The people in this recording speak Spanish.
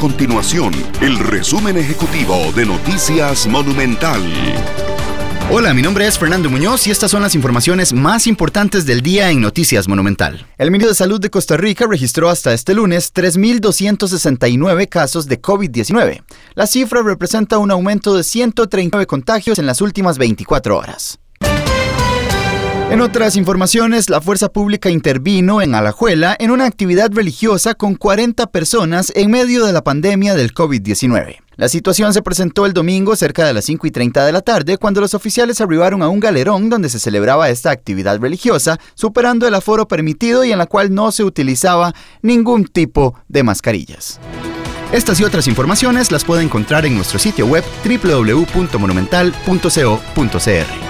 continuación el resumen ejecutivo de Noticias Monumental. Hola, mi nombre es Fernando Muñoz y estas son las informaciones más importantes del día en Noticias Monumental. El Ministerio de Salud de Costa Rica registró hasta este lunes 3.269 casos de COVID-19. La cifra representa un aumento de 139 contagios en las últimas 24 horas. En otras informaciones, la fuerza pública intervino en Alajuela en una actividad religiosa con 40 personas en medio de la pandemia del COVID-19. La situación se presentó el domingo cerca de las 5 y 30 de la tarde cuando los oficiales arribaron a un galerón donde se celebraba esta actividad religiosa, superando el aforo permitido y en la cual no se utilizaba ningún tipo de mascarillas. Estas y otras informaciones las puede encontrar en nuestro sitio web www.monumental.co.cr.